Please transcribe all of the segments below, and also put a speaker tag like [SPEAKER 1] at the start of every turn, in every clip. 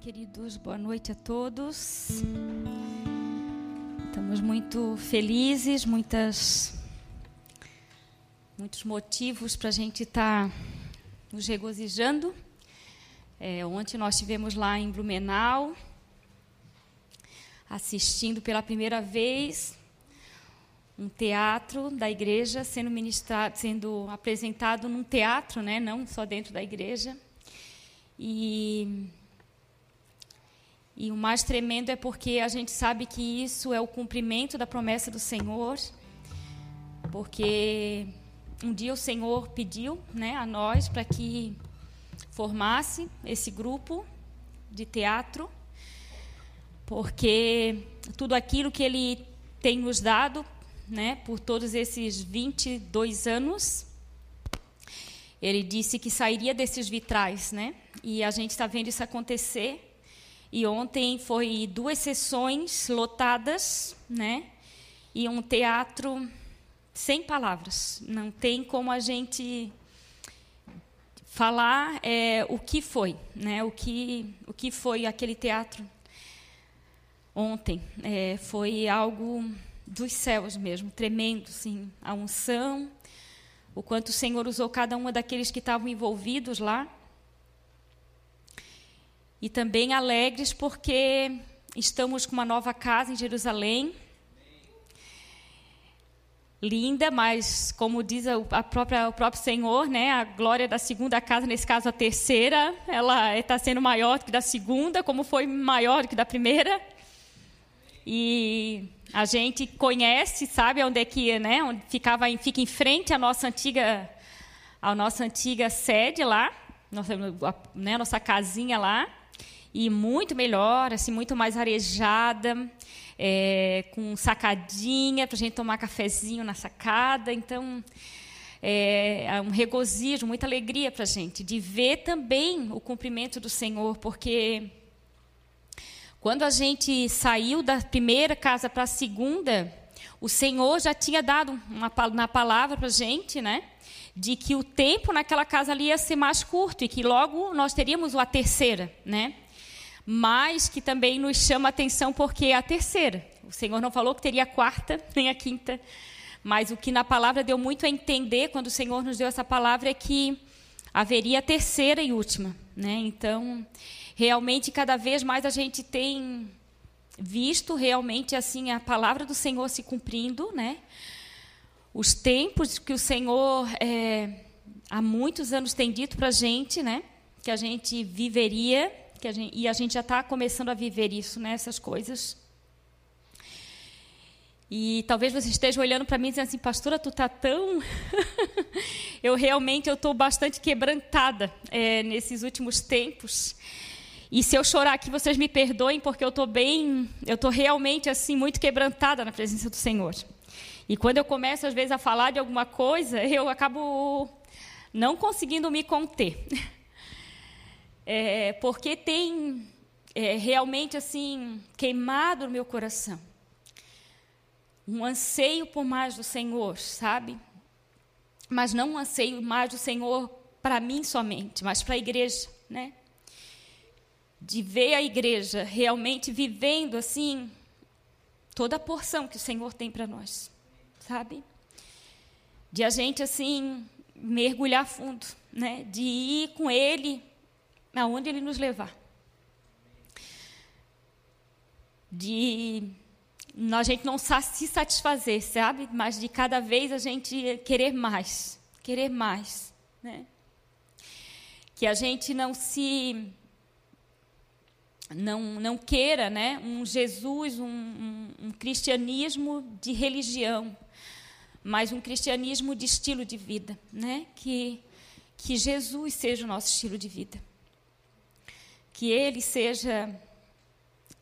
[SPEAKER 1] queridos, boa noite a todos. Estamos muito felizes, muitas, muitos motivos para a gente estar tá nos regozijando. É, ontem nós estivemos lá em Blumenau, assistindo pela primeira vez um teatro da igreja sendo ministrado, sendo apresentado num teatro, né, não só dentro da igreja. E e o mais tremendo é porque a gente sabe que isso é o cumprimento da promessa do Senhor, porque um dia o Senhor pediu né, a nós para que formasse esse grupo de teatro, porque tudo aquilo que Ele tem nos dado, né, por todos esses 22 anos, Ele disse que sairia desses vitrais, né? E a gente está vendo isso acontecer. E ontem foi duas sessões lotadas, né? E um teatro sem palavras. Não tem como a gente falar é, o que foi, né? O que o que foi aquele teatro ontem? É, foi algo dos céus mesmo, tremendo, sim. A unção, o quanto o Senhor usou cada um daqueles que estavam envolvidos lá e também alegres porque estamos com uma nova casa em Jerusalém. Linda, mas como diz a própria, o próprio Senhor, né, a glória da segunda casa, nesse caso a terceira, ela está sendo maior do que da segunda, como foi maior do que da primeira. E a gente conhece, sabe onde é que, né, onde ficava, fica em frente à nossa antiga, à nossa antiga sede lá, nossa, né, nossa casinha lá e muito melhor, assim, muito mais arejada, é, com sacadinha para a gente tomar cafezinho na sacada. Então, é, é um regozijo, muita alegria para a gente de ver também o cumprimento do Senhor, porque quando a gente saiu da primeira casa para a segunda, o Senhor já tinha dado uma, uma palavra para a gente, né? De que o tempo naquela casa ali ia ser mais curto e que logo nós teríamos a terceira, né? Mas que também nos chama a atenção porque é a terceira. O Senhor não falou que teria a quarta nem a quinta, mas o que na palavra deu muito a entender quando o Senhor nos deu essa palavra é que haveria a terceira e última, né? Então, realmente cada vez mais a gente tem visto realmente assim a palavra do Senhor se cumprindo, né? Os tempos que o Senhor é, há muitos anos tem dito para a gente, né? Que a gente viveria que a gente, e a gente já está começando a viver isso, né, essas coisas. E talvez você esteja olhando para mim e dizendo assim, pastora, tu tá tão... eu realmente eu estou bastante quebrantada é, nesses últimos tempos. E se eu chorar aqui, vocês me perdoem, porque eu estou bem, eu estou realmente assim muito quebrantada na presença do Senhor. E quando eu começo às vezes a falar de alguma coisa, eu acabo não conseguindo me conter. é, porque tem é, realmente assim queimado no meu coração um anseio por mais do Senhor, sabe? Mas não um anseio mais do Senhor para mim somente, mas para a igreja, né? De ver a igreja realmente vivendo assim toda a porção que o Senhor tem para nós, sabe? De a gente assim mergulhar fundo, né? De ir com Ele aonde Ele nos levar. De a gente não se satisfazer, sabe? Mas de cada vez a gente querer mais, querer mais, né? Que a gente não se não, não queira né, um Jesus, um, um, um, cristianismo de religião, mas um cristianismo de estilo de vida. Né? Que, que Jesus seja o nosso estilo de vida que Ele seja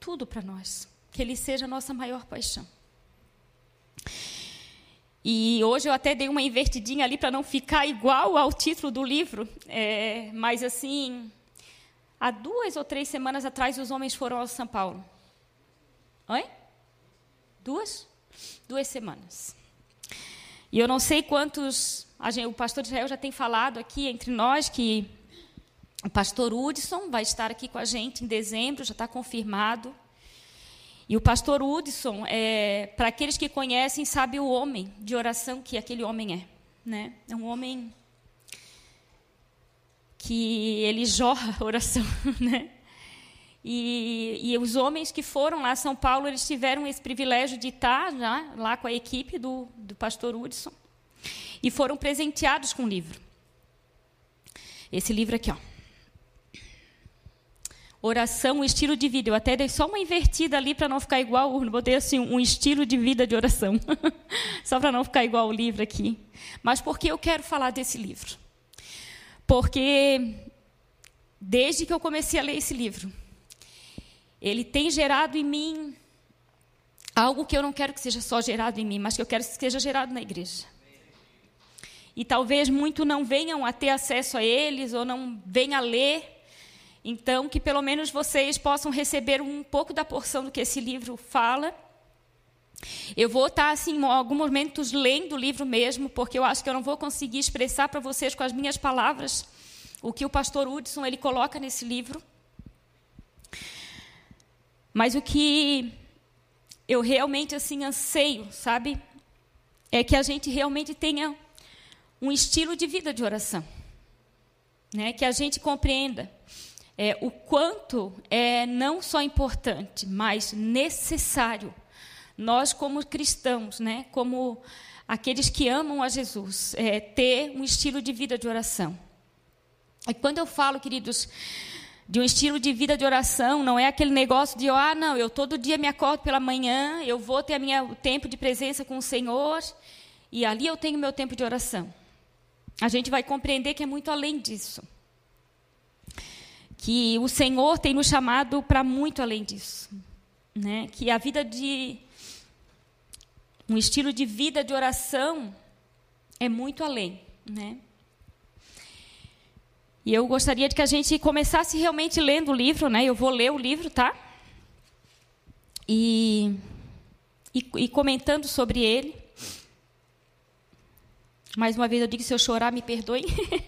[SPEAKER 1] tudo para nós, que Ele seja a nossa maior paixão. E hoje eu até dei uma invertidinha ali para não ficar igual ao título do livro, é, mas assim, há duas ou três semanas atrás os homens foram ao São Paulo. Oi? Duas? Duas semanas. E eu não sei quantos. Gente, o pastor Israel já tem falado aqui entre nós que O pastor Hudson vai estar aqui com a gente em dezembro, já está confirmado. E o pastor Hudson, é, para aqueles que conhecem, sabe o homem de oração que aquele homem é. Né? É um homem que ele jorra oração. Né? E, e, os homens que foram lá a São Paulo, eles tiveram esse privilégio de estar já, lá com a equipe do, do pastor Hudson e foram presenteados com um livro. Esse livro aqui, ó. Oração, um estilo de vida. Eu até dei só uma invertida ali para não ficar igual, botei assim um estilo de vida de oração. só para não ficar igual o livro aqui. Mas por que eu quero falar desse livro? Porque desde que eu comecei a ler esse livro, ele tem gerado em mim algo que eu não quero que seja só gerado em mim, mas que eu quero que seja gerado na igreja. E talvez muito não venham a ter acesso a eles ou não venham a ler então, que pelo menos vocês possam receber um pouco da porção do que esse livro fala. Eu vou estar, assim, em alguns momentos lendo o livro mesmo, porque eu acho que eu não vou conseguir expressar para vocês com as minhas palavras o que o pastor Hudson ele coloca nesse livro. Mas o que eu realmente assim anseio, sabe, é que a gente realmente tenha um estilo de vida de oração, né? Que a gente compreenda é, o quanto é não só importante, mas necessário nós como cristãos, né, como aqueles que amam a Jesus, é, ter um estilo de vida de oração. E quando eu falo, queridos, de um estilo de vida de oração, não é aquele negócio de, ah, não, eu todo dia me acordo pela manhã, eu vou ter minha, o tempo de presença com o Senhor, e ali eu tenho meu tempo de oração. A gente vai compreender que é muito além disso que o Senhor tem nos chamado para muito além disso, né? Que a vida de um estilo de vida de oração é muito além, né? E eu gostaria de que a gente começasse realmente lendo o livro, né? Eu vou ler o livro, tá? E, e, e comentando sobre ele. Mais uma vez eu digo, se eu chorar, me perdoem.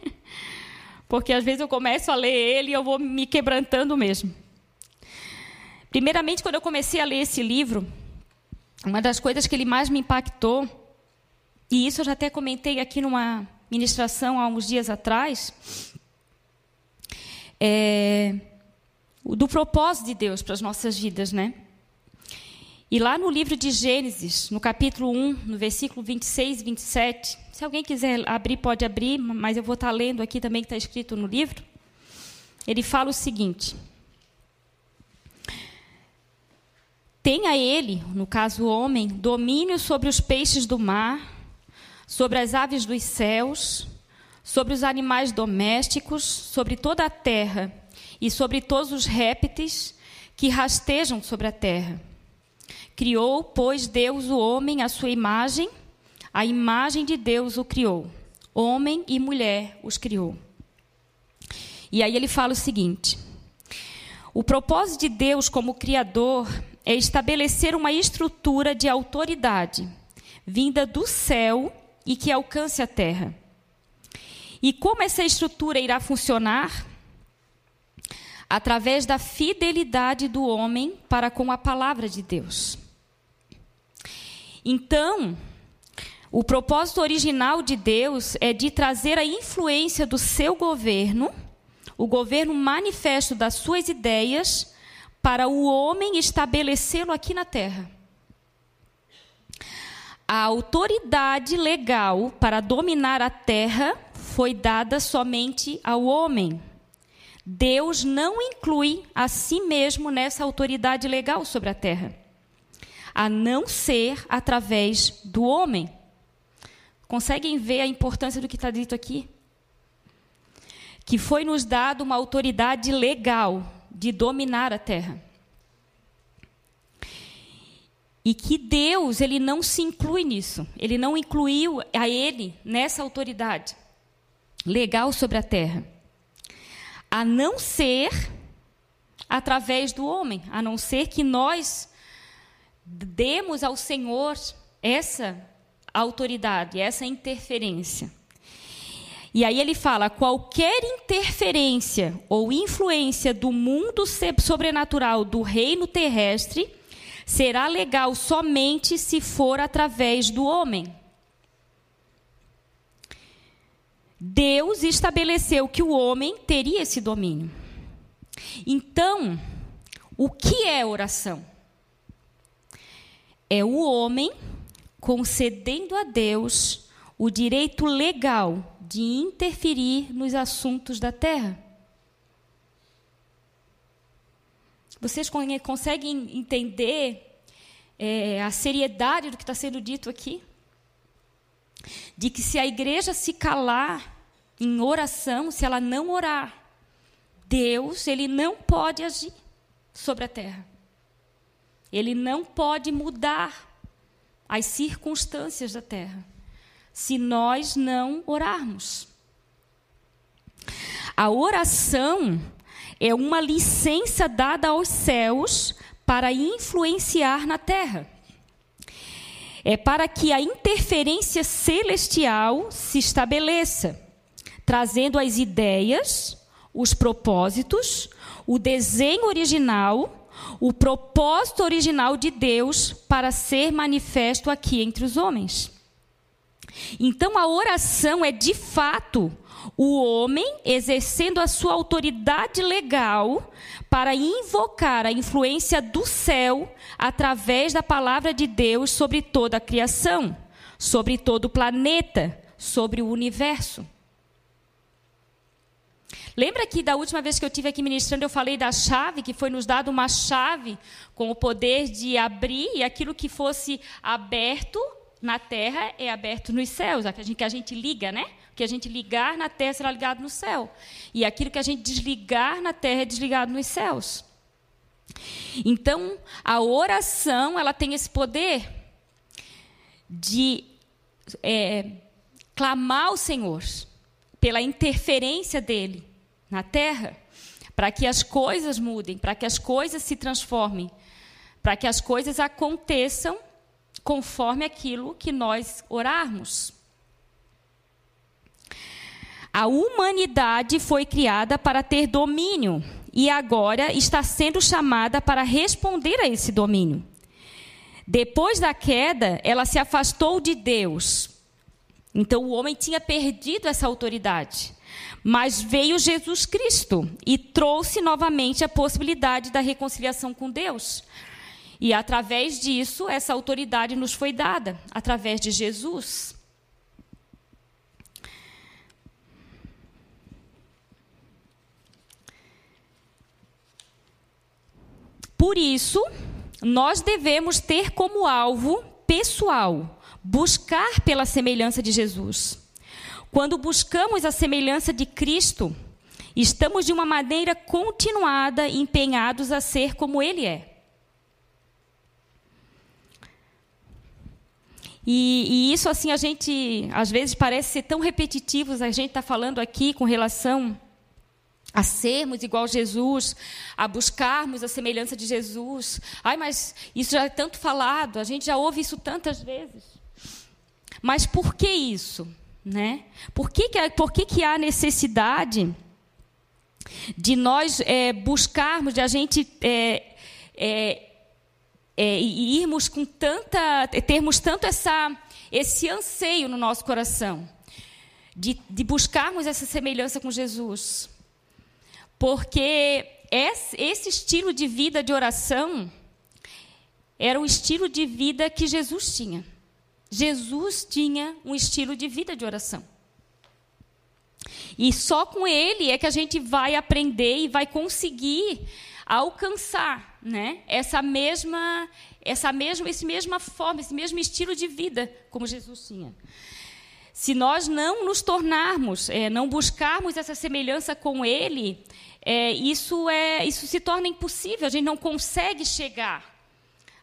[SPEAKER 1] porque às vezes eu começo a ler ele e eu vou me quebrantando mesmo. Primeiramente, quando eu comecei a ler esse livro, uma das coisas que ele mais me impactou, e isso eu já até comentei aqui numa ministração há uns dias atrás, é do propósito de Deus para as nossas vidas, né? E lá no livro de Gênesis, no capítulo 1, no versículo 26 e 27, se alguém quiser abrir, pode abrir, mas eu vou estar lendo aqui também que está escrito no livro. Ele fala o seguinte: Tenha ele, no caso o homem, domínio sobre os peixes do mar, sobre as aves dos céus, sobre os animais domésticos, sobre toda a terra e sobre todos os répteis que rastejam sobre a terra. Criou, pois, Deus o homem à sua imagem, a imagem de Deus o criou. Homem e mulher os criou. E aí ele fala o seguinte: o propósito de Deus como Criador é estabelecer uma estrutura de autoridade vinda do céu e que alcance a terra. E como essa estrutura irá funcionar? Através da fidelidade do homem para com a palavra de Deus. Então, o propósito original de Deus é de trazer a influência do seu governo, o governo manifesto das suas ideias, para o homem estabelecê-lo aqui na terra. A autoridade legal para dominar a terra foi dada somente ao homem. Deus não inclui a si mesmo nessa autoridade legal sobre a terra a não ser através do homem. Conseguem ver a importância do que está dito aqui? Que foi nos dado uma autoridade legal de dominar a terra. E que Deus, ele não se inclui nisso. Ele não incluiu a ele nessa autoridade legal sobre a terra. A não ser através do homem, a não ser que nós demos ao Senhor essa autoridade, essa interferência. E aí ele fala: qualquer interferência ou influência do mundo sobrenatural do reino terrestre será legal somente se for através do homem. Deus estabeleceu que o homem teria esse domínio. Então, o que é oração? É o homem concedendo a Deus o direito legal de interferir nos assuntos da terra. Vocês conseguem entender é, a seriedade do que está sendo dito aqui? De que se a igreja se calar em oração, se ela não orar, Deus ele não pode agir sobre a terra. Ele não pode mudar as circunstâncias da terra se nós não orarmos. A oração é uma licença dada aos céus para influenciar na terra. É para que a interferência celestial se estabeleça, trazendo as ideias, os propósitos, o desenho original, o propósito original de Deus para ser manifesto aqui entre os homens. Então a oração é de fato o homem exercendo a sua autoridade legal para invocar a influência do céu através da palavra de Deus sobre toda a criação, sobre todo o planeta, sobre o universo. Lembra que da última vez que eu tive aqui ministrando, eu falei da chave, que foi nos dado uma chave com o poder de abrir e aquilo que fosse aberto na terra é aberto nos céus, a gente, que a gente liga, né? O que a gente ligar na terra será ligado no céu. E aquilo que a gente desligar na terra é desligado nos céus. Então, a oração, ela tem esse poder de é, clamar ao Senhor pela interferência dele na terra, para que as coisas mudem, para que as coisas se transformem, para que as coisas aconteçam conforme aquilo que nós orarmos. A humanidade foi criada para ter domínio e agora está sendo chamada para responder a esse domínio. Depois da queda, ela se afastou de Deus. Então o homem tinha perdido essa autoridade. Mas veio Jesus Cristo e trouxe novamente a possibilidade da reconciliação com Deus. E através disso, essa autoridade nos foi dada, através de Jesus. Por isso, nós devemos ter como alvo pessoal buscar pela semelhança de Jesus. Quando buscamos a semelhança de Cristo, estamos de uma maneira continuada empenhados a ser como Ele é. E, e, isso, assim, a gente, às vezes, parece ser tão repetitivo, a gente está falando aqui com relação a sermos igual a Jesus, a buscarmos a semelhança de Jesus. Ai, mas isso já é tanto falado, a gente já ouve isso tantas vezes. Mas por que isso? Né? Por, que, que, por que, que há necessidade de nós é, buscarmos, de a gente é, é, é, irmos com tanta, termos tanto essa, esse anseio no nosso coração de, de buscarmos essa semelhança com Jesus, porque esse, esse estilo de vida de oração era o estilo de vida que Jesus tinha. Jesus tinha um estilo de vida de oração. E só com ele é que a gente vai aprender e vai conseguir alcançar, né? Essa mesma, essa mesma, esse mesma forma, esse mesmo estilo de vida como Jesus tinha. Se nós não nos tornarmos, é, não buscarmos essa semelhança com Ele, é, isso é, isso se torna impossível. A gente não consegue chegar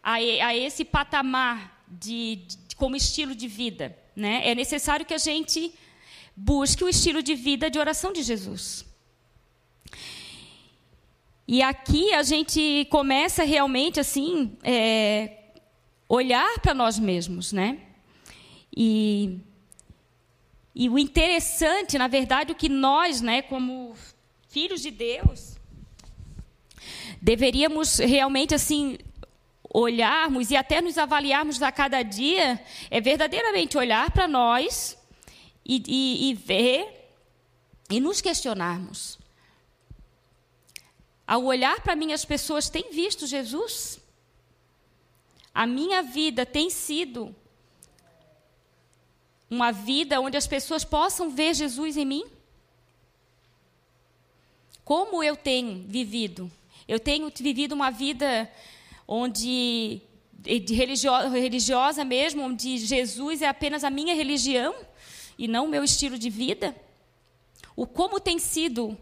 [SPEAKER 1] a, a esse patamar de, de, como estilo de vida, né? É necessário que a gente busque o estilo de vida de oração de Jesus. E aqui a gente começa realmente assim é, olhar para nós mesmos, né? E, E o interessante, na verdade, o que nós, né, como filhos de Deus, deveríamos realmente assim olharmos e até nos avaliarmos a cada dia é verdadeiramente olhar para nós e, e, e ver e nos questionarmos. Ao olhar para mim, as pessoas têm visto Jesus? A minha vida tem sido uma vida onde as pessoas possam ver Jesus em mim? Como eu tenho vivido? Eu tenho vivido uma vida onde de religiosa mesmo, onde Jesus é apenas a minha religião e não o meu estilo de vida? O como tem sido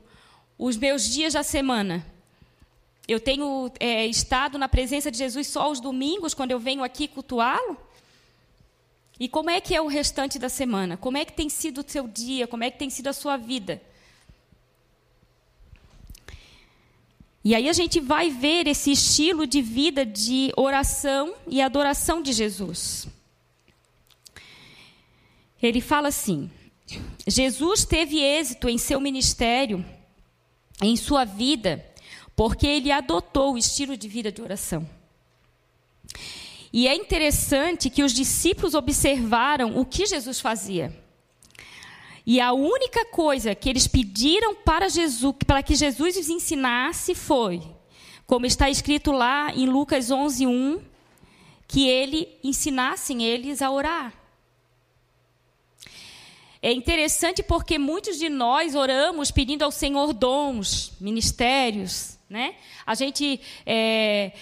[SPEAKER 1] os meus dias da semana? Eu tenho é, estado na presença de Jesus só aos domingos, quando eu venho aqui cultuá-lo? E como é que é o restante da semana? Como é que tem sido o seu dia? Como é que tem sido a sua vida? E aí a gente vai ver esse estilo de vida de oração e adoração de Jesus. Ele fala assim: Jesus teve êxito em seu ministério, em sua vida, porque ele adotou o estilo de vida de oração. E é interessante que os discípulos observaram o que Jesus fazia. E a única coisa que eles pediram para Jesus, para que Jesus os ensinasse foi, como está escrito lá em Lucas 11:1, que ele ensinassem eles a orar. É interessante porque muitos de nós oramos pedindo ao Senhor dons, ministérios, né? A gente é,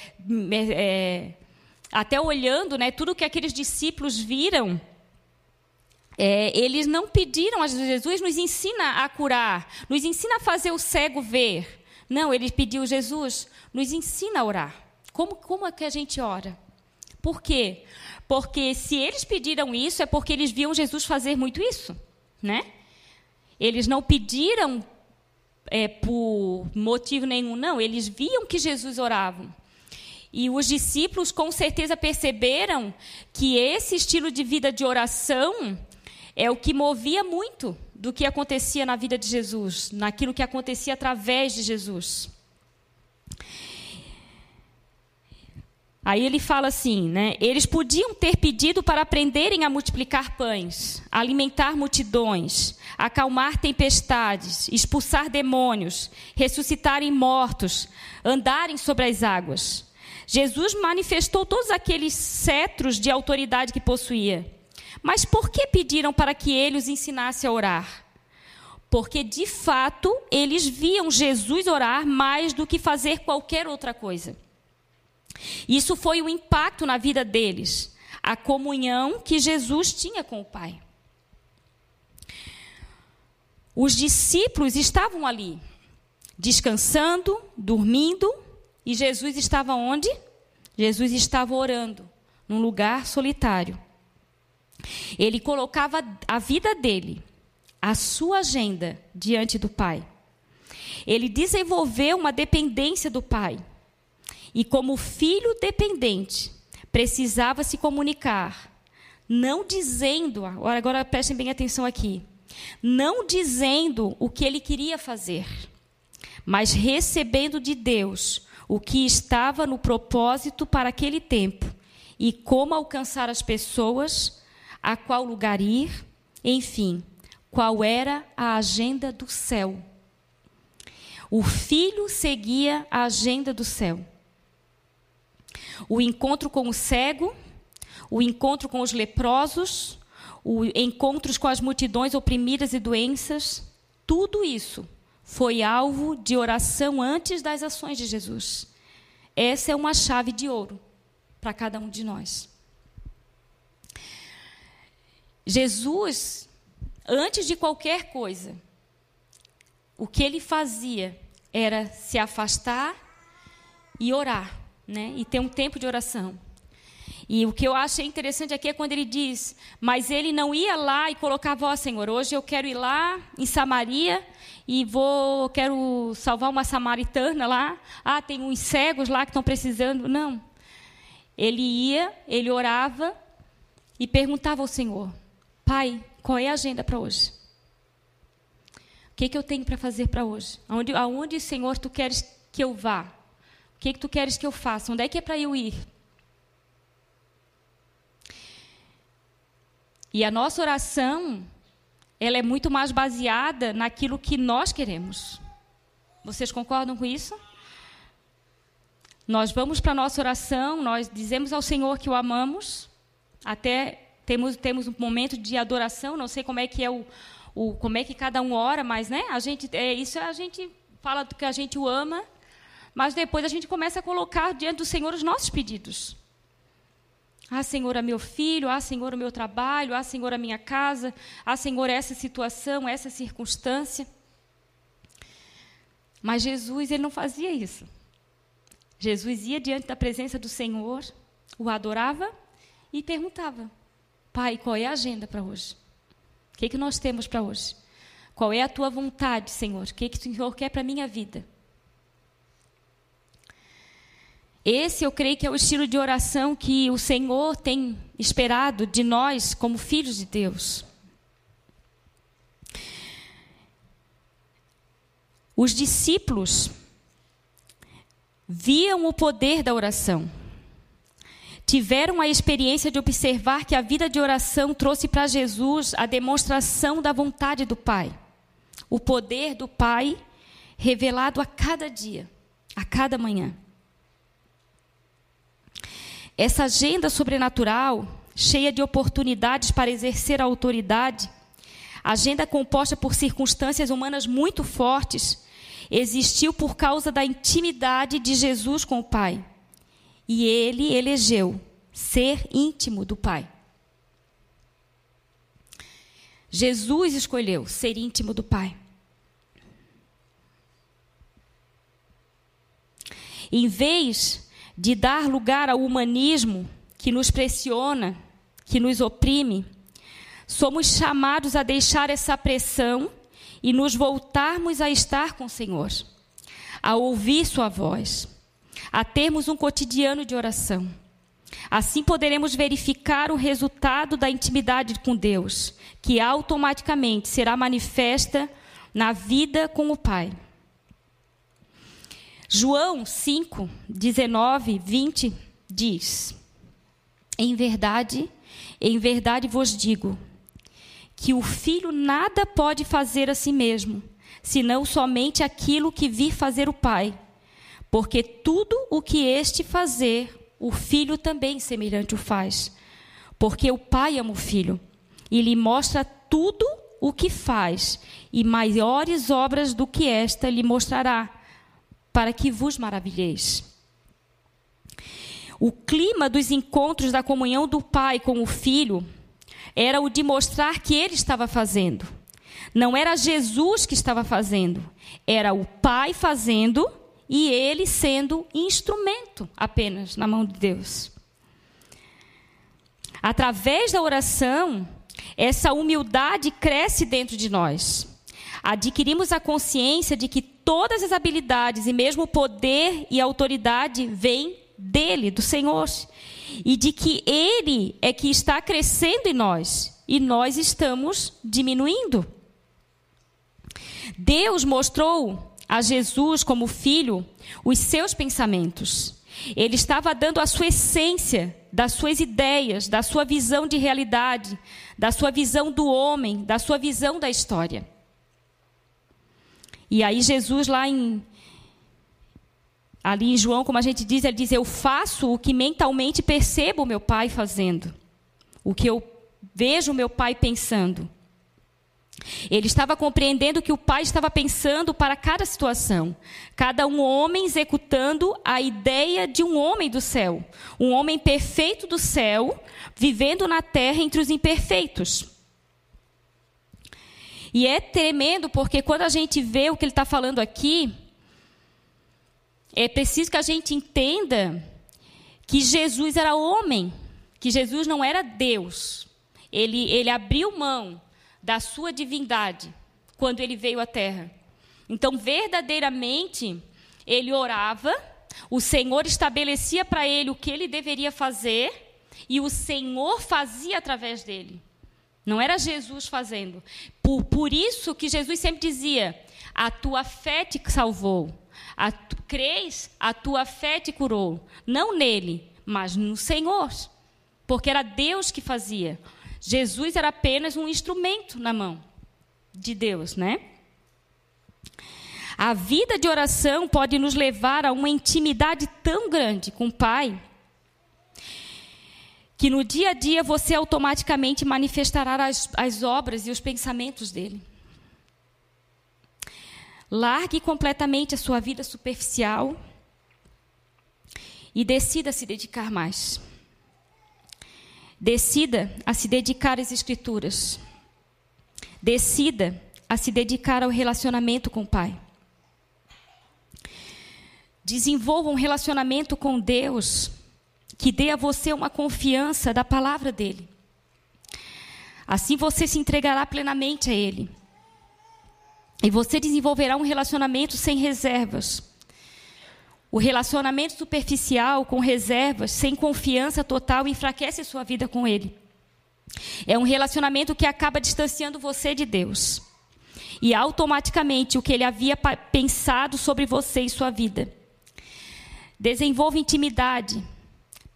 [SPEAKER 1] é, até olhando, né, tudo que aqueles discípulos viram, é, eles não pediram a Jesus, nos ensina a curar, nos ensina a fazer o cego ver. Não, ele pediu, Jesus, nos ensina a orar. Como, como é que a gente ora? Por quê? Porque se eles pediram isso, é porque eles viam Jesus fazer muito isso, né? Eles não pediram é, por motivo nenhum, não. Eles viam que Jesus orava. E os discípulos com certeza perceberam que esse estilo de vida de oração é o que movia muito do que acontecia na vida de Jesus, naquilo que acontecia através de Jesus. Aí ele fala assim, né? Eles podiam ter pedido para aprenderem a multiplicar pães, alimentar multidões, acalmar tempestades, expulsar demônios, ressuscitarem mortos, andarem sobre as águas. Jesus manifestou todos aqueles cetros de autoridade que possuía. Mas por que pediram para que ele os ensinasse a orar? Porque de fato eles viam Jesus orar mais do que fazer qualquer outra coisa. Isso foi o impacto na vida deles, a comunhão que Jesus tinha com o Pai. Os discípulos estavam ali, descansando, dormindo, e Jesus estava onde? Jesus estava orando, num lugar solitário. Ele colocava a vida dele, a sua agenda diante do Pai. Ele desenvolveu uma dependência do Pai. E como filho dependente, precisava se comunicar, não dizendo, agora, prestem bem atenção aqui, não dizendo o que ele queria fazer, mas recebendo de Deus o que estava no propósito para aquele tempo e como alcançar as pessoas, a qual lugar ir, enfim, qual era a agenda do céu. O filho seguia a agenda do céu. O encontro com o cego, o encontro com os leprosos, os encontros com as multidões oprimidas e doenças, tudo isso foi alvo de oração antes das ações de Jesus. Essa é uma chave de ouro para cada um de nós. Jesus, antes de qualquer coisa, o que ele fazia era se afastar e orar, né? E ter um tempo de oração. E o que eu achei interessante aqui é quando ele diz: Mas ele não ia lá e colocava, ó oh, Senhor, hoje eu quero ir lá em Samaria e vou, quero salvar uma samaritana lá. Ah, tem uns cegos lá que estão precisando. Não. Ele ia, ele orava e perguntava ao Senhor: Pai, qual é a agenda para hoje? O que, que eu tenho para fazer para hoje? Aonde, aonde, Senhor, tu queres que eu vá? O que, que tu queres que eu faça? Onde é que é para eu ir? E a nossa oração, ela é muito mais baseada naquilo que nós queremos. Vocês concordam com isso? Nós vamos para a nossa oração, nós dizemos ao Senhor que o amamos, até temos, temos um momento de adoração, não sei como é que é o, o como é que cada um ora, mas né, a gente é isso a gente fala que a gente o ama, mas depois a gente começa a colocar diante do Senhor os nossos pedidos. Ah, Senhor, é meu filho, ah, Senhor, o meu trabalho, ah, Senhor, a minha casa, ah, Senhor, essa situação, essa circunstância. Mas Jesus, ele não fazia isso. Jesus ia diante da presença do Senhor, o adorava e perguntava: Pai, qual é a agenda para hoje? O que, é que nós temos para hoje? Qual é a tua vontade, Senhor? O que, é que o Senhor quer para a minha vida? Esse eu creio que é o estilo de oração que o Senhor tem esperado de nós como filhos de Deus. Os discípulos viam o poder da oração. Tiveram a experiência de observar que a vida de oração trouxe para Jesus a demonstração da vontade do Pai. O poder do Pai revelado a cada dia, a cada manhã. Essa agenda sobrenatural, cheia de oportunidades para exercer a autoridade, agenda composta por circunstâncias humanas muito fortes, existiu por causa da intimidade de Jesus com o Pai. E ele elegeu ser íntimo do Pai. Jesus escolheu ser íntimo do Pai. Em vez de dar lugar ao humanismo que nos pressiona, que nos oprime, somos chamados a deixar essa pressão e nos voltarmos a estar com o Senhor, a ouvir Sua voz, a termos um cotidiano de oração. Assim poderemos verificar o resultado da intimidade com Deus, que automaticamente será manifesta na vida com o Pai. João 5, 19, 20 diz: Em verdade, em verdade vos digo, que o filho nada pode fazer a si mesmo, senão somente aquilo que vir fazer o pai. Porque tudo o que este fazer, o filho também semelhante o faz. Porque o pai ama o filho e lhe mostra tudo o que faz, e maiores obras do que esta lhe mostrará, para que vos maravilheis. O clima dos encontros da comunhão do pai com o filho era o de mostrar que ele estava fazendo. Não era Jesus que estava fazendo, era o Pai fazendo e ele sendo instrumento apenas na mão de Deus. Através da oração, essa humildade cresce dentro de nós. Adquirimos a consciência de que todas as habilidades e mesmo o poder e autoridade vêm dele, do Senhor e de que Ele é que está crescendo em nós e nós estamos diminuindo. Deus mostrou a Jesus como filho os seus pensamentos. Ele estava dando a sua essência, das suas ideias, da sua visão de realidade, da sua visão do homem, da sua visão da história. E aí Jesus lá em Ali em João, como a gente diz, ele diz: Eu faço o que mentalmente percebo o meu pai fazendo, o que eu vejo o meu pai pensando. Ele estava compreendendo que o pai estava pensando para cada situação, cada um homem executando a ideia de um homem do céu, um homem perfeito do céu, vivendo na terra entre os imperfeitos. E é tremendo porque quando a gente vê o que ele está falando aqui, é preciso que a gente entenda que Jesus era homem, que Jesus não era Deus. Ele, ele abriu mão da sua divindade quando ele veio à terra. Então, verdadeiramente, ele orava, o Senhor estabelecia para ele o que ele deveria fazer e o Senhor fazia através dele. Não era Jesus fazendo. Por, por isso que Jesus sempre dizia: a tua fé te salvou. A, tu, crês, a tua fé te curou. Não nele, mas no Senhor. Porque era Deus que fazia. Jesus era apenas um instrumento na mão de Deus, né? A vida de oração pode nos levar a uma intimidade tão grande com o Pai que no dia a dia você automaticamente manifestará as, as obras e os pensamentos dele. Largue completamente a sua vida superficial e decida se dedicar mais. Decida a se dedicar às Escrituras. Decida a se dedicar ao relacionamento com o Pai. Desenvolva um relacionamento com Deus que dê a você uma confiança da palavra dele. Assim você se entregará plenamente a ele. E você desenvolverá um relacionamento sem reservas. O relacionamento superficial, com reservas, sem confiança total, enfraquece sua vida com ele. É um relacionamento que acaba distanciando você de Deus. E automaticamente o que ele havia pensado sobre você e sua vida. Desenvolva intimidade.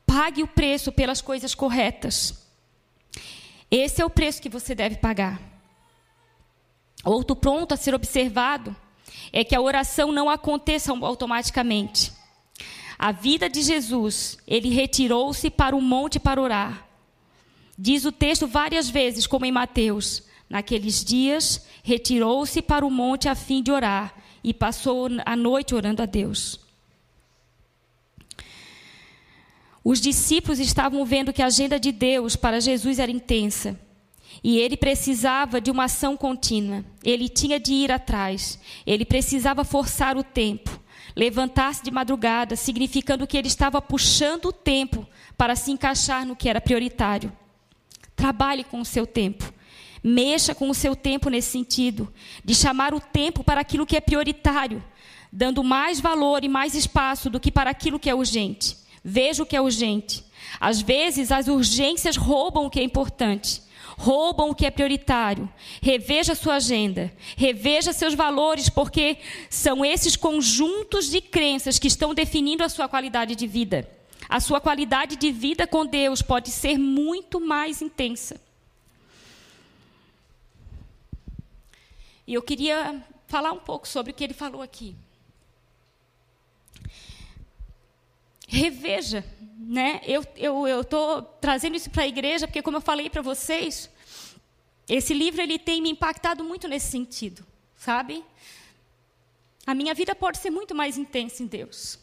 [SPEAKER 1] Pague o preço pelas coisas corretas. Esse é o preço que você deve pagar. Outro ponto a ser observado é que a oração não aconteça automaticamente. A vida de Jesus, ele retirou-se para o monte para orar. Diz o texto várias vezes, como em Mateus: Naqueles dias, retirou-se para o monte a fim de orar e passou a noite orando a Deus. Os discípulos estavam vendo que a agenda de Deus para Jesus era intensa. E ele precisava de uma ação contínua. Ele tinha de ir atrás. Ele precisava forçar o tempo. Levantar-se de madrugada, significando que ele estava puxando o tempo para se encaixar no que era prioritário. Trabalhe com o seu tempo. Mexa com o seu tempo nesse sentido, de chamar o tempo para aquilo que é prioritário, dando mais valor e mais espaço do que para aquilo que é urgente. Veja o que é urgente. Às vezes, as urgências roubam o que é importante roubam o que é prioritário. Reveja sua agenda, reveja seus valores, porque são esses conjuntos de crenças que estão definindo a sua qualidade de vida. A sua qualidade de vida com Deus pode ser muito mais intensa. E eu queria falar um pouco sobre o que ele falou aqui. Reveja né? Eu eu estou trazendo isso para a igreja porque, como eu falei para vocês, esse livro ele tem me impactado muito nesse sentido, sabe? A minha vida pode ser muito mais intensa em Deus.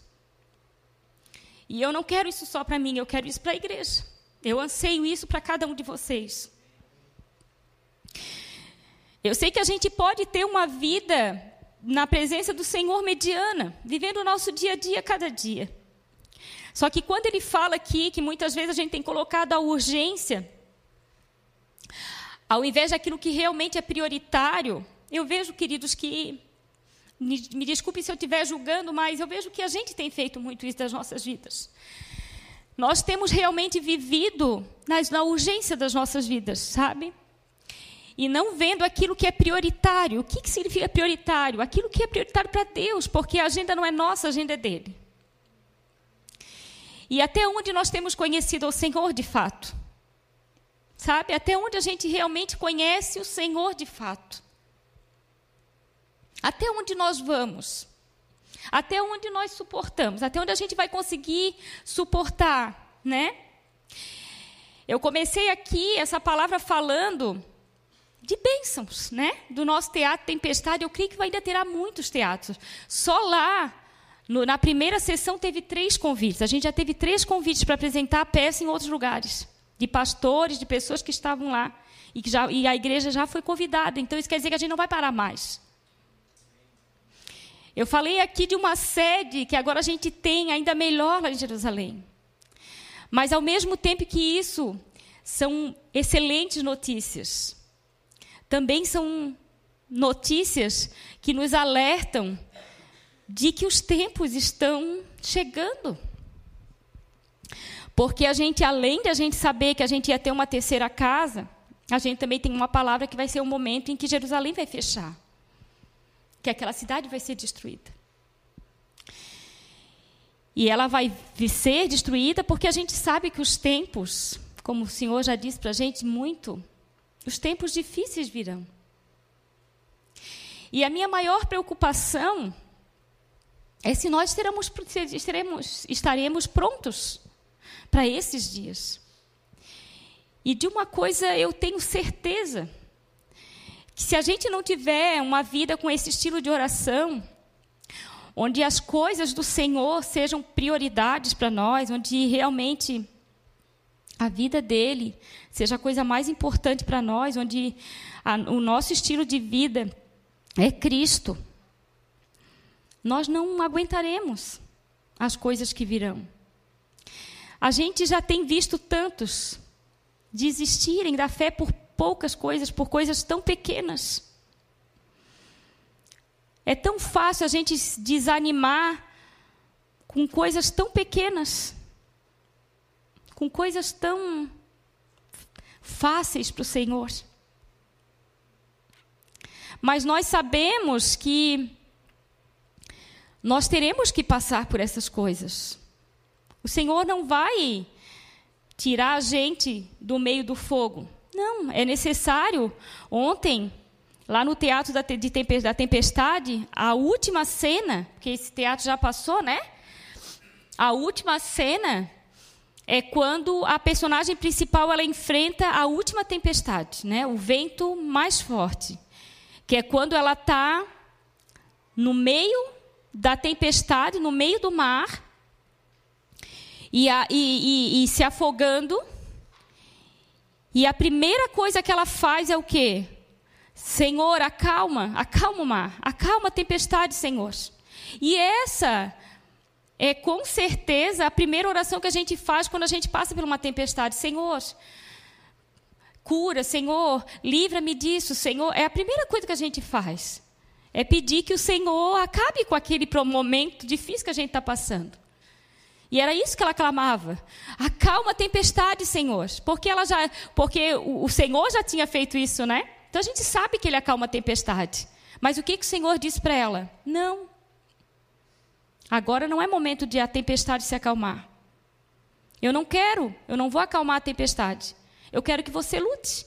[SPEAKER 1] E eu não quero isso só para mim, eu quero isso para a igreja. Eu anseio isso para cada um de vocês. Eu sei que a gente pode ter uma vida na presença do Senhor mediana, vivendo o nosso dia a dia cada dia. Só que quando ele fala aqui que muitas vezes a gente tem colocado a urgência, ao invés daquilo que realmente é prioritário, eu vejo, queridos, que. Me, desculpe se eu estiver julgando, mas eu vejo que a gente tem feito muito isso das nossas vidas. Nós temos realmente vivido nas, na urgência das nossas vidas, sabe? E não vendo aquilo que é prioritário. O que, que significa prioritário? Aquilo que é prioritário para Deus, porque a agenda não é nossa, a agenda é dele. E até onde nós temos conhecido o Senhor de fato? Sabe? Até onde a gente realmente conhece o Senhor de fato? Até onde nós vamos? Até onde nós suportamos? Até onde a gente vai conseguir suportar, né? Eu comecei aqui essa palavra falando de bênçãos, né? Do nosso teatro Tempestade. Eu creio que ainda terá muitos teatros. Só lá no, na primeira sessão teve três convites. A gente já teve três convites para apresentar a peça em outros lugares, de pastores, de pessoas que estavam lá e que já, e a igreja já foi convidada. Então isso quer dizer que a gente não vai parar mais. Eu falei aqui de uma sede que agora a gente tem ainda melhor lá em Jerusalém. Mas ao mesmo tempo que isso são excelentes notícias, também são notícias que nos alertam de que os tempos estão chegando. Porque a gente, além de a gente saber que a gente ia ter uma terceira casa, a gente também tem uma palavra que vai ser o momento em que Jerusalém vai fechar, que aquela cidade vai ser destruída. E ela vai ser destruída porque a gente sabe que os tempos, como o Senhor já disse para a gente muito, os tempos difíceis virão. E a minha maior preocupação é se nós teremos, teremos, estaremos prontos para esses dias. E de uma coisa eu tenho certeza: que se a gente não tiver uma vida com esse estilo de oração, onde as coisas do Senhor sejam prioridades para nós, onde realmente a vida dele seja a coisa mais importante para nós, onde a, o nosso estilo de vida é Cristo, nós não aguentaremos as coisas que virão. A gente já tem visto tantos desistirem da fé por poucas coisas, por coisas tão pequenas. É tão fácil a gente desanimar com coisas tão pequenas, com coisas tão fáceis para o Senhor. Mas nós sabemos que nós teremos que passar por essas coisas. O Senhor não vai tirar a gente do meio do fogo. Não, é necessário. Ontem, Lá no Teatro da, da Tempestade, a última cena, porque esse teatro já passou, né? A última cena é quando a personagem principal ela enfrenta a última tempestade, né? O vento mais forte, que é quando ela está no meio da tempestade, no meio do mar, e, a, e, e, e se afogando. E a primeira coisa que ela faz é o quê? Senhor, acalma, acalma o mar, acalma a tempestade, Senhor. E essa é com certeza a primeira oração que a gente faz quando a gente passa por uma tempestade. Senhor, cura, Senhor, livra-me disso, Senhor. É a primeira coisa que a gente faz. É pedir que o Senhor acabe com aquele momento difícil que a gente está passando. E era isso que ela clamava. Acalma a tempestade, Senhor. Porque ela já, porque o, o Senhor já tinha feito isso, né? Então a gente sabe que ele acalma a tempestade. Mas o que, que o Senhor disse para ela? Não. Agora não é momento de a tempestade se acalmar. Eu não quero, eu não vou acalmar a tempestade. Eu quero que você lute.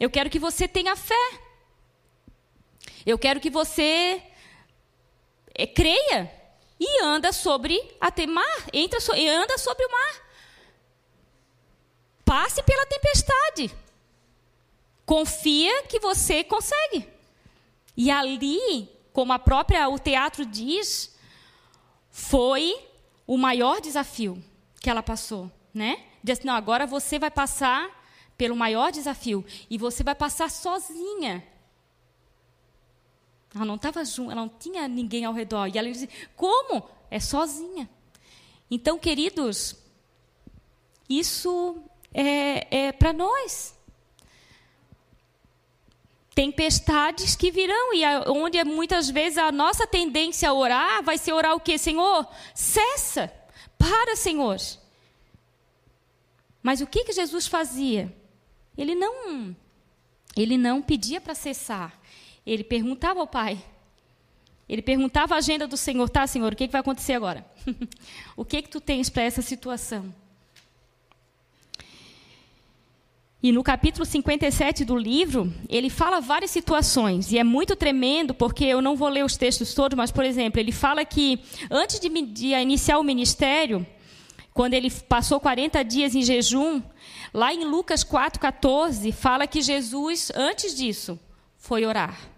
[SPEAKER 1] Eu quero que você tenha fé. Eu quero que você é, creia e anda sobre a mar, entra so, e anda sobre o mar. Passe pela tempestade. Confia que você consegue. E ali, como a própria o teatro diz, foi o maior desafio que ela passou, né? Diz, não, agora você vai passar pelo maior desafio e você vai passar sozinha. Ela não estava junto, ela não tinha ninguém ao redor. E ela disse: "Como? É sozinha". Então, queridos, isso é, é para nós tempestades que virão e onde muitas vezes a nossa tendência a orar vai ser orar o quê? Senhor, cessa. Para, Senhor. Mas o que que Jesus fazia? Ele não ele não pedia para cessar. Ele perguntava ao Pai. Ele perguntava a agenda do Senhor, tá, Senhor, o que, que vai acontecer agora? o que que tu tens para essa situação? E no capítulo 57 do livro, ele fala várias situações, e é muito tremendo, porque eu não vou ler os textos todos, mas, por exemplo, ele fala que antes de, de iniciar o ministério, quando ele passou 40 dias em jejum, lá em Lucas 4,14, fala que Jesus, antes disso, foi orar.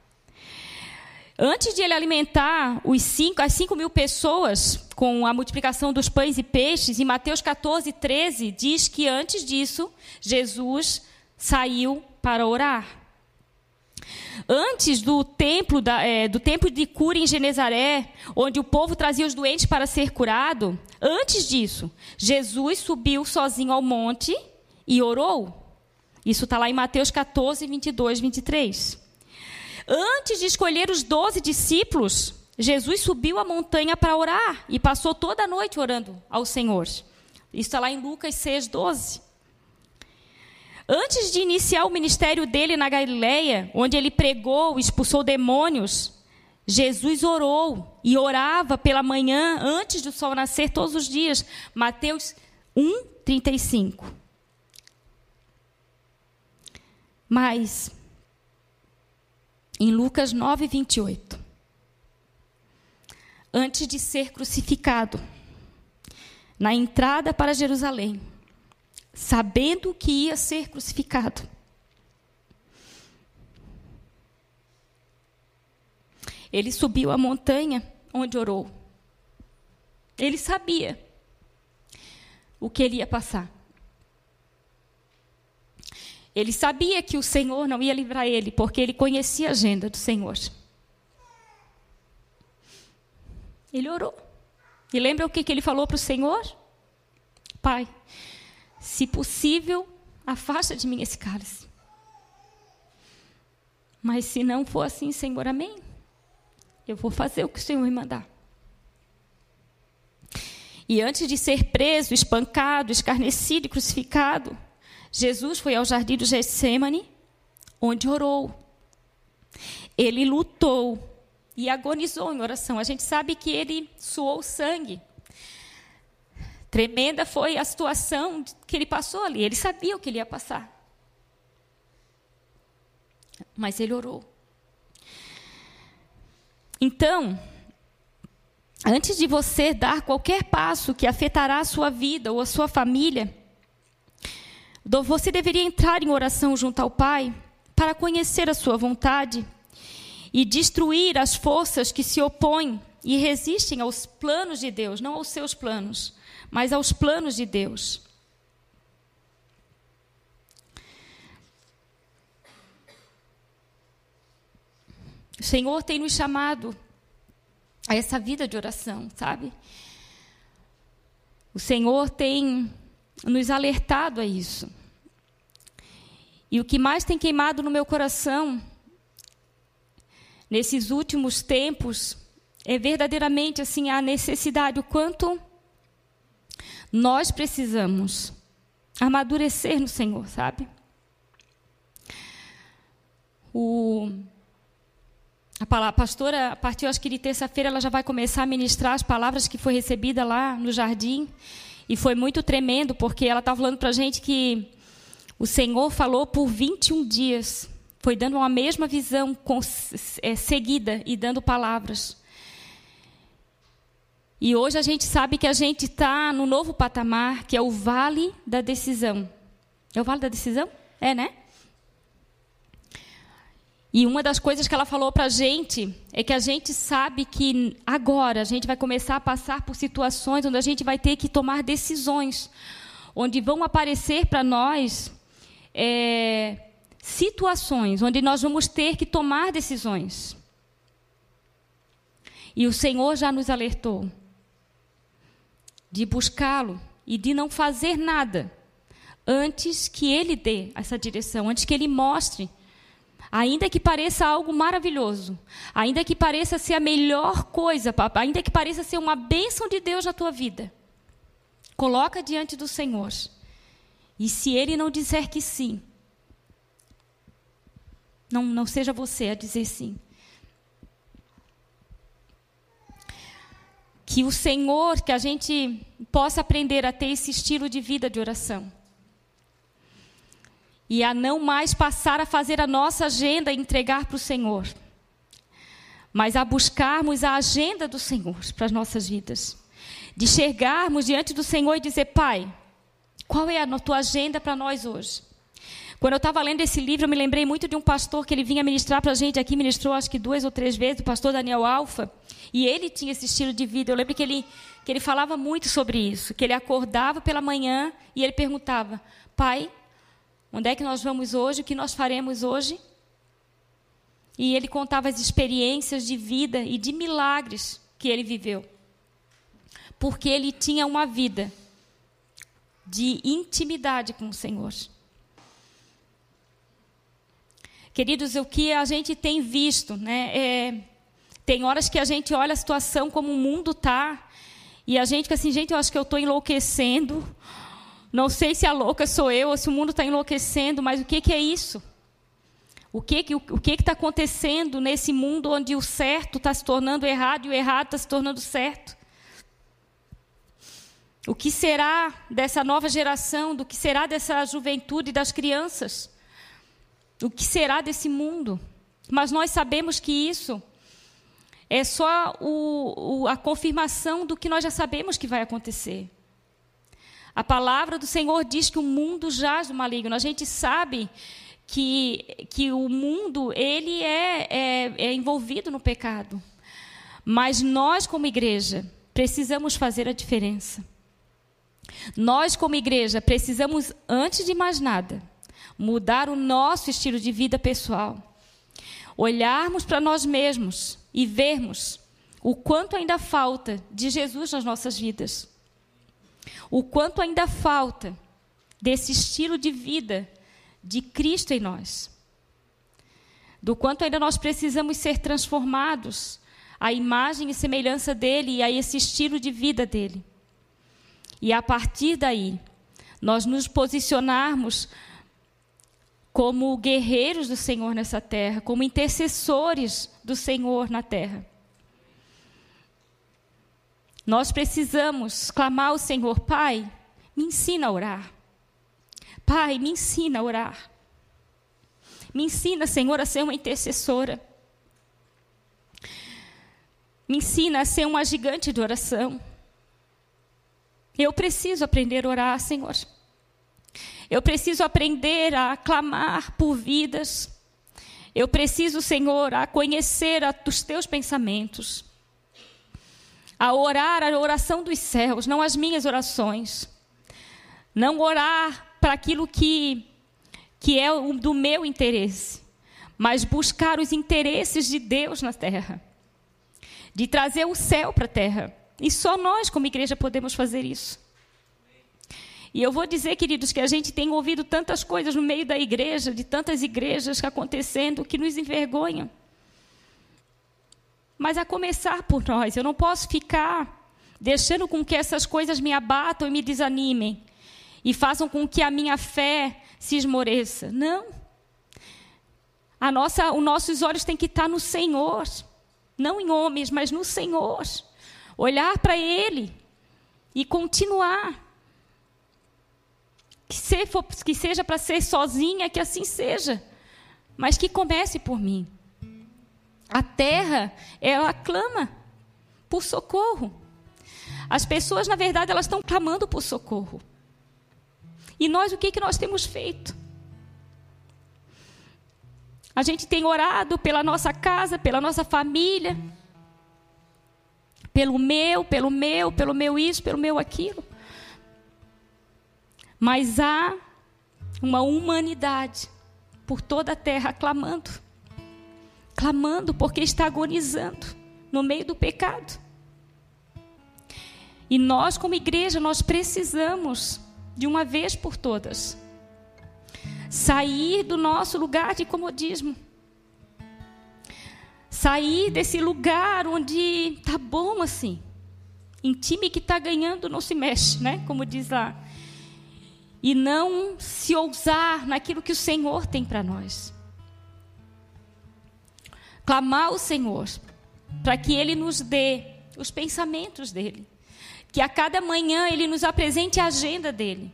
[SPEAKER 1] Antes de ele alimentar os cinco, as 5 mil pessoas com a multiplicação dos pães e peixes, em Mateus 14, 13, diz que antes disso, Jesus saiu para orar. Antes do templo, da, é, do templo de cura em Genezaré, onde o povo trazia os doentes para ser curado, antes disso, Jesus subiu sozinho ao monte e orou. Isso está lá em Mateus 14, 22, 23. Antes de escolher os doze discípulos, Jesus subiu a montanha para orar e passou toda a noite orando ao Senhor. Isso está lá em Lucas 6, 12. Antes de iniciar o ministério dele na Galileia, onde ele pregou, expulsou demônios, Jesus orou e orava pela manhã antes do sol nascer todos os dias. Mateus 1, 35. Mas, em Lucas 9, 28, antes de ser crucificado, na entrada para Jerusalém, sabendo que ia ser crucificado, ele subiu a montanha onde orou. Ele sabia o que ele ia passar. Ele sabia que o Senhor não ia livrar ele, porque ele conhecia a agenda do Senhor. Ele orou. E lembra o que, que ele falou para o Senhor? Pai, se possível, afasta de mim esse cálice. Mas se não for assim, Senhor, amém. Eu vou fazer o que o Senhor me mandar. E antes de ser preso, espancado, escarnecido e crucificado, Jesus foi ao jardim do Getsemane, onde orou. Ele lutou e agonizou em oração. A gente sabe que ele suou sangue. Tremenda foi a situação que ele passou ali. Ele sabia o que ele ia passar. Mas ele orou. Então, antes de você dar qualquer passo que afetará a sua vida ou a sua família, você deveria entrar em oração junto ao Pai para conhecer a sua vontade e destruir as forças que se opõem e resistem aos planos de Deus, não aos seus planos, mas aos planos de Deus. O Senhor tem nos chamado a essa vida de oração, sabe? O Senhor tem nos alertado a isso. E o que mais tem queimado no meu coração nesses últimos tempos é verdadeiramente assim a necessidade o quanto nós precisamos amadurecer no Senhor, sabe? O a, pastora, a partir acho que de terça-feira, ela já vai começar a ministrar as palavras que foi recebida lá no jardim. E foi muito tremendo, porque ela estava falando para a gente que o Senhor falou por 21 dias. Foi dando uma mesma visão com, é, seguida e dando palavras. E hoje a gente sabe que a gente está no novo patamar, que é o vale da decisão. É o vale da decisão? É, né? E uma das coisas que ela falou para a gente é que a gente sabe que agora a gente vai começar a passar por situações onde a gente vai ter que tomar decisões, onde vão aparecer para nós é, situações onde nós vamos ter que tomar decisões. E o Senhor já nos alertou de buscá-lo e de não fazer nada antes que ele dê essa direção, antes que ele mostre Ainda que pareça algo maravilhoso, ainda que pareça ser a melhor coisa, ainda que pareça ser uma bênção de Deus na tua vida, coloca diante do Senhor. E se Ele não disser que sim, não, não seja você a dizer sim. Que o Senhor, que a gente possa aprender a ter esse estilo de vida de oração e a não mais passar a fazer a nossa agenda e entregar para o Senhor, mas a buscarmos a agenda do Senhor para as nossas vidas. De chegarmos diante do Senhor e dizer: Pai, qual é a tua agenda para nós hoje? Quando eu estava lendo esse livro, eu me lembrei muito de um pastor que ele vinha ministrar para a gente aqui, ministrou acho que duas ou três vezes, o pastor Daniel Alfa, e ele tinha esse estilo de vida. Eu lembro que ele, que ele falava muito sobre isso, que ele acordava pela manhã e ele perguntava: Pai, Onde é que nós vamos hoje? O que nós faremos hoje? E ele contava as experiências de vida e de milagres que ele viveu. Porque ele tinha uma vida de intimidade com o Senhor. Queridos, o que a gente tem visto, né? É, tem horas que a gente olha a situação como o mundo está e a gente fica assim, gente, eu acho que eu estou enlouquecendo Não sei se a louca sou eu ou se o mundo está enlouquecendo, mas o que, que é isso? O que que o, que está acontecendo nesse mundo onde o certo está se tornando errado e o errado está se tornando certo? O que será dessa nova geração? Do que será dessa juventude das crianças? O que será desse mundo? Mas nós sabemos que isso é só o, o, a confirmação do que nós já sabemos que vai acontecer. A palavra do Senhor diz que o mundo jaz do maligno. A gente sabe que, que o mundo ele é, é, é envolvido no pecado. Mas nós, como igreja, precisamos fazer a diferença. Nós, como igreja, precisamos, antes de mais nada, mudar o nosso estilo de vida pessoal. Olharmos para nós mesmos e vermos o quanto ainda falta de Jesus nas nossas vidas. O quanto ainda falta desse estilo de vida de Cristo em nós. Do quanto ainda nós precisamos ser transformados à imagem e semelhança dele e a esse estilo de vida dele. E a partir daí, nós nos posicionarmos como guerreiros do Senhor nessa terra, como intercessores do Senhor na terra. Nós precisamos clamar ao Senhor, Pai, me ensina a orar. Pai, me ensina a orar. Me ensina, Senhor, a ser uma intercessora. Me ensina a ser uma gigante de oração. Eu preciso aprender a orar, Senhor. Eu preciso aprender a clamar por vidas. Eu preciso, Senhor, a conhecer a, os teus pensamentos. A orar a oração dos céus, não as minhas orações. Não orar para aquilo que, que é do meu interesse, mas buscar os interesses de Deus na terra, de trazer o céu para a terra. E só nós, como igreja, podemos fazer isso. E eu vou dizer, queridos, que a gente tem ouvido tantas coisas no meio da igreja, de tantas igrejas acontecendo, que nos envergonham. Mas a começar por nós, eu não posso ficar deixando com que essas coisas me abatam e me desanimem e façam com que a minha fé se esmoreça. Não. A nossa, os nossos olhos têm que estar no Senhor, não em homens, mas no Senhor. Olhar para Ele e continuar. Que, se for, que seja para ser sozinha, que assim seja, mas que comece por mim. A terra, ela clama por socorro. As pessoas, na verdade, elas estão clamando por socorro. E nós, o que, que nós temos feito? A gente tem orado pela nossa casa, pela nossa família, pelo meu, pelo meu, pelo meu isso, pelo meu aquilo. Mas há uma humanidade por toda a terra clamando, clamando porque está agonizando no meio do pecado. E nós, como igreja, nós precisamos de uma vez por todas. Sair do nosso lugar de comodismo. Sair desse lugar onde tá bom assim. Em time que está ganhando não se mexe, né? Como diz lá. E não se ousar naquilo que o Senhor tem para nós. Clamar ao Senhor para que Ele nos dê os pensamentos dele que a cada manhã Ele nos apresente a agenda dele.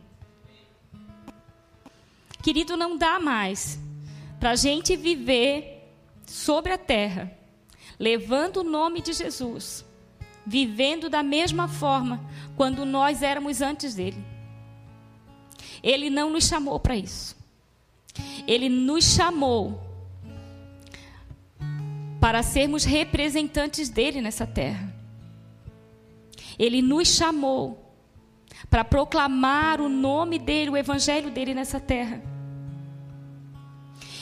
[SPEAKER 1] Querido, não dá mais para a gente viver sobre a terra, levando o nome de Jesus, vivendo da mesma forma quando nós éramos antes dele. Ele não nos chamou para isso. Ele nos chamou para sermos representantes dele nessa terra. Ele nos chamou para proclamar o nome dele, o evangelho dele nessa terra.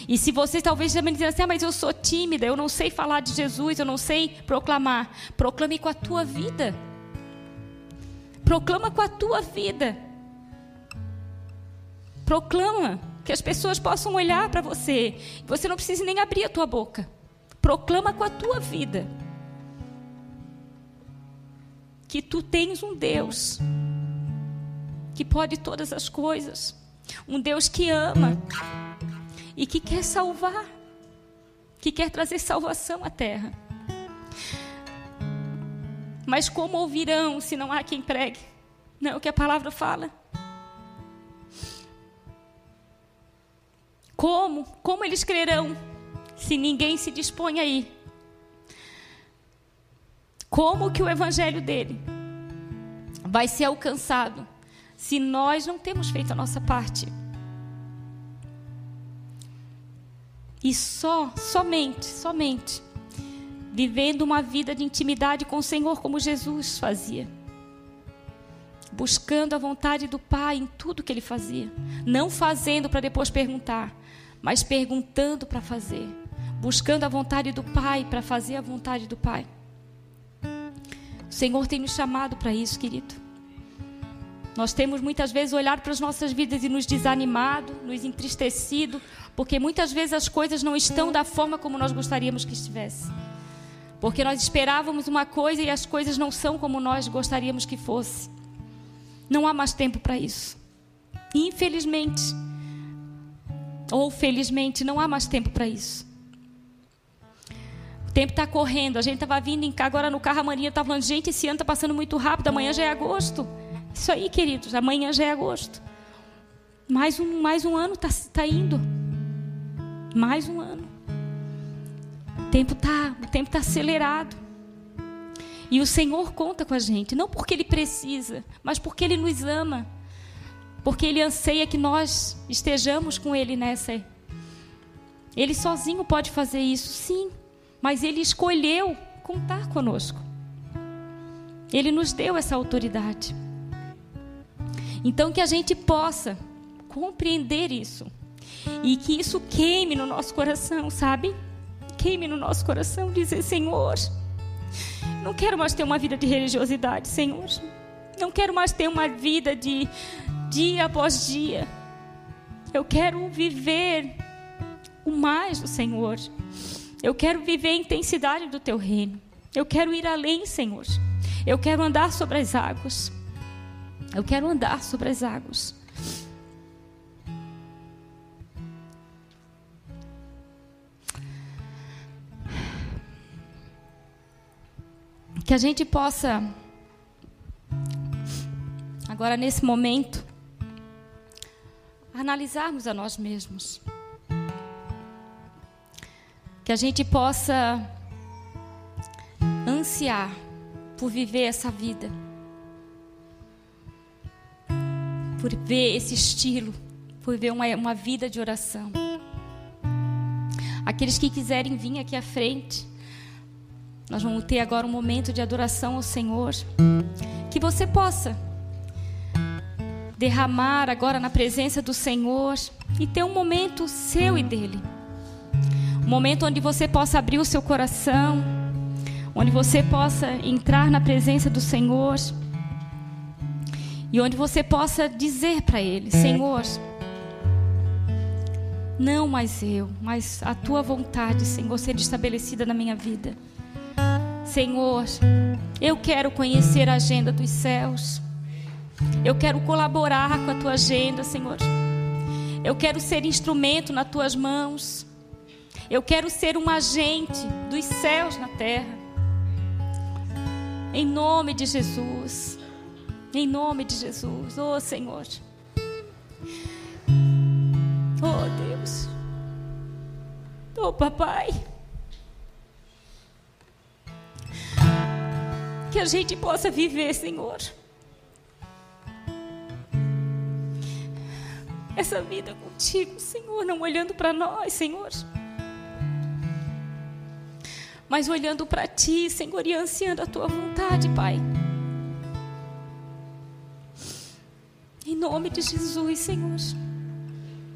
[SPEAKER 1] E se você talvez me dizendo assim, ah, mas eu sou tímida, eu não sei falar de Jesus, eu não sei proclamar. Proclame com a tua vida. Proclama com a tua vida. Proclama que as pessoas possam olhar para você. Você não precisa nem abrir a tua boca. Proclama com a tua vida que tu tens um Deus que pode todas as coisas, um Deus que ama e que quer salvar, que quer trazer salvação à terra. Mas como ouvirão se não há quem pregue? Não é o que a palavra fala. Como? Como eles crerão se ninguém se dispõe a ir? Como que o evangelho dele vai ser alcançado se nós não temos feito a nossa parte? E só, somente, somente, vivendo uma vida de intimidade com o Senhor como Jesus fazia. Buscando a vontade do Pai em tudo que ele fazia. Não fazendo para depois perguntar, mas perguntando para fazer. Buscando a vontade do Pai para fazer a vontade do Pai. O Senhor tem nos chamado para isso, querido. Nós temos muitas vezes olhado para as nossas vidas e nos desanimado, nos entristecido, porque muitas vezes as coisas não estão da forma como nós gostaríamos que estivesse. Porque nós esperávamos uma coisa e as coisas não são como nós gostaríamos que fosse. Não há mais tempo para isso. Infelizmente, ou felizmente, não há mais tempo para isso tempo está correndo. A gente estava vindo em agora no carro, a Maria estava falando, gente, esse ano está passando muito rápido, amanhã já é agosto. Isso aí, queridos, amanhã já é agosto. Mais um, mais um ano está tá indo. Mais um ano. O tempo está tá acelerado. E o Senhor conta com a gente, não porque Ele precisa, mas porque Ele nos ama. Porque Ele anseia que nós estejamos com Ele nessa. Ele sozinho pode fazer isso, sim mas Ele escolheu contar conosco. Ele nos deu essa autoridade. Então, que a gente possa compreender isso e que isso queime no nosso coração, sabe? Queime no nosso coração, dizer: Senhor, não quero mais ter uma vida de religiosidade, Senhor. Não quero mais ter uma vida de dia após dia. Eu quero viver o mais do Senhor. Eu quero viver a intensidade do teu reino. Eu quero ir além, Senhor. Eu quero andar sobre as águas. Eu quero andar sobre as águas. Que a gente possa, agora nesse momento, analisarmos a nós mesmos que a gente possa ansiar por viver essa vida, por ver esse estilo, por ver uma, uma vida de oração. Aqueles que quiserem vir aqui à frente, nós vamos ter agora um momento de adoração ao Senhor. Que você possa derramar agora na presença do Senhor e ter um momento seu e dele. Um momento onde você possa abrir o seu coração, onde você possa entrar na presença do Senhor e onde você possa dizer para Ele: Senhor, não mais eu, mas a tua vontade, Senhor, ser estabelecida na minha vida. Senhor, eu quero conhecer a agenda dos céus. Eu quero colaborar com a tua agenda, Senhor. Eu quero ser instrumento nas tuas mãos. Eu quero ser um agente dos céus na terra. Em nome de Jesus. Em nome de Jesus. Oh Senhor. Oh Deus. Oh papai. Que a gente possa viver, Senhor. Essa vida contigo, Senhor, não olhando para nós, Senhor mas olhando para Ti, Senhor, e ansiando a Tua vontade, Pai. Em nome de Jesus, Senhor,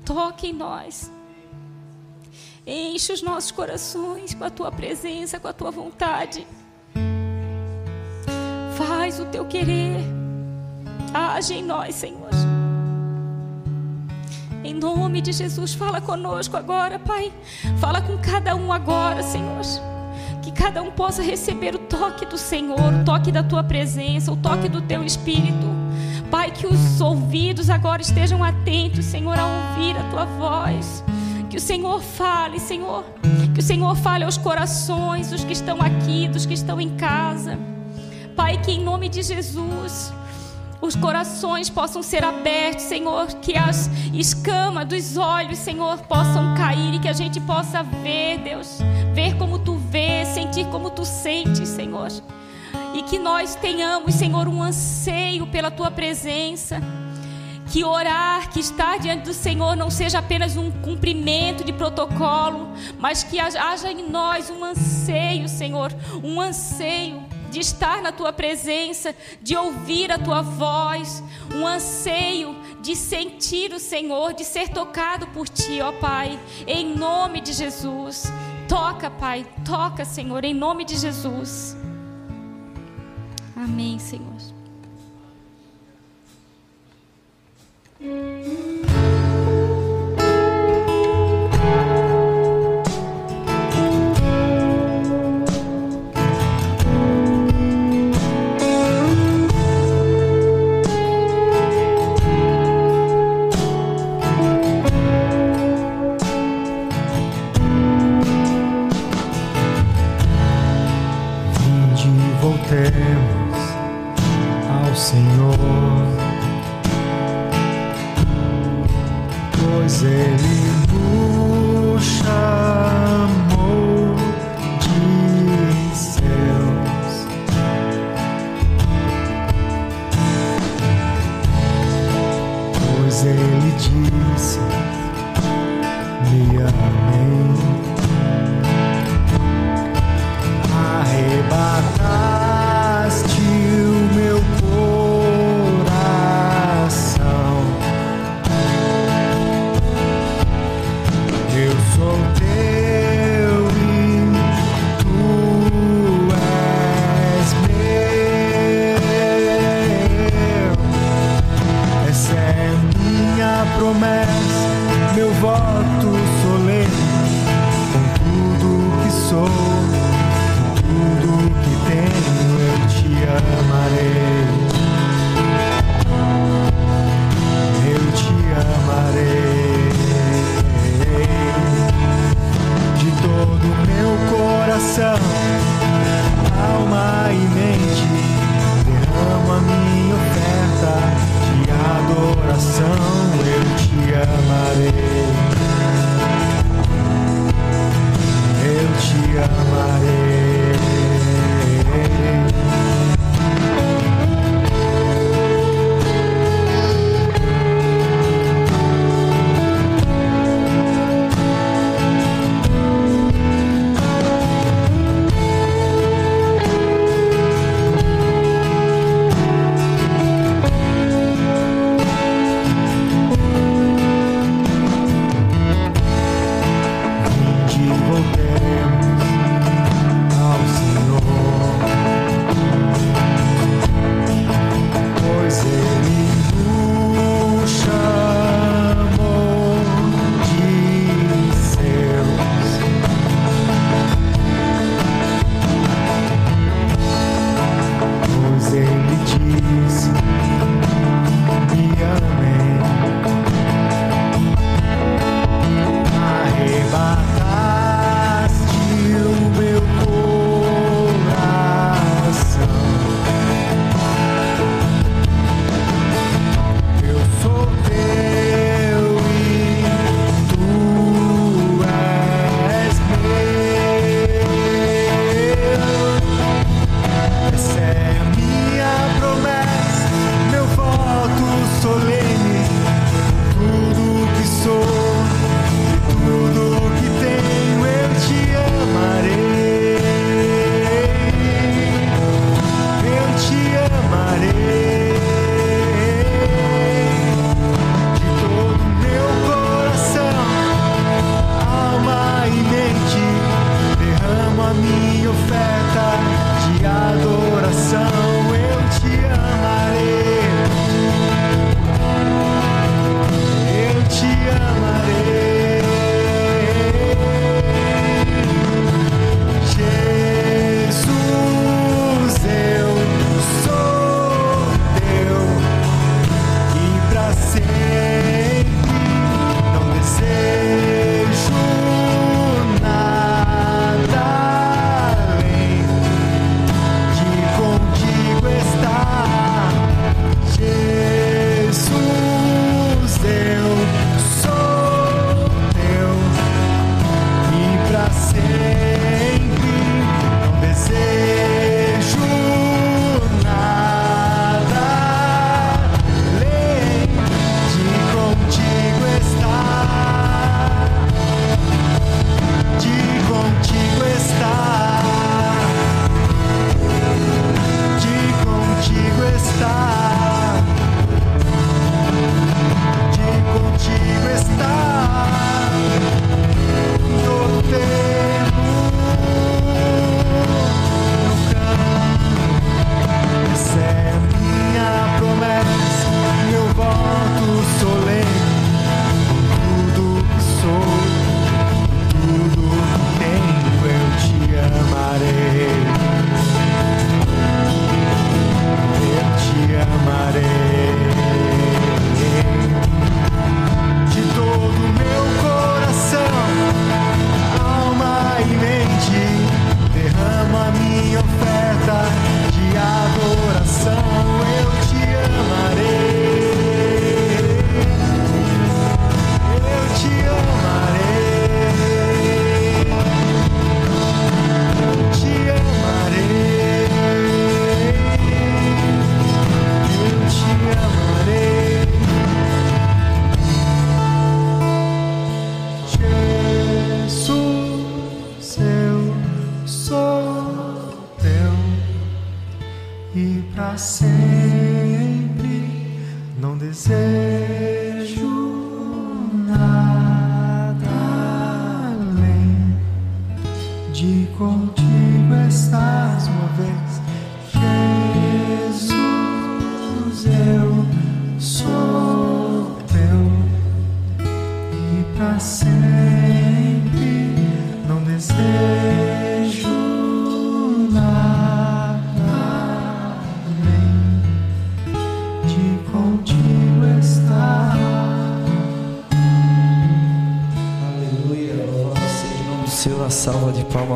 [SPEAKER 1] toque em nós. Enche os nossos corações com a Tua presença, com a Tua vontade. Faz o Teu querer. Age em nós, Senhor. Em nome de Jesus, fala conosco agora, Pai. Fala com cada um agora, Senhor que cada um possa receber o toque do Senhor, o toque da tua presença, o toque do teu espírito. Pai, que os ouvidos agora estejam atentos, Senhor, a ouvir a tua voz. Que o Senhor fale, Senhor. Que o Senhor fale aos corações dos que estão aqui, dos que estão em casa. Pai, que em nome de Jesus os corações possam ser abertos, Senhor, que as escamas dos olhos, Senhor, possam cair e que a gente possa ver, Deus, ver como tu vês, sentir como tu sentes, Senhor. E que nós tenhamos, Senhor, um anseio pela tua presença. Que orar, que estar diante do Senhor não seja apenas um cumprimento de protocolo, mas que haja em nós um anseio, Senhor, um anseio de estar na tua presença, de ouvir a tua voz, um anseio de sentir o Senhor, de ser tocado por ti, ó Pai, em nome de Jesus. Toca, Pai, toca, Senhor, em nome de Jesus. Amém, Senhor.
[SPEAKER 2] Música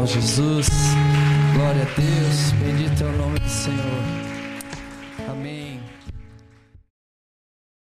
[SPEAKER 2] Jesus.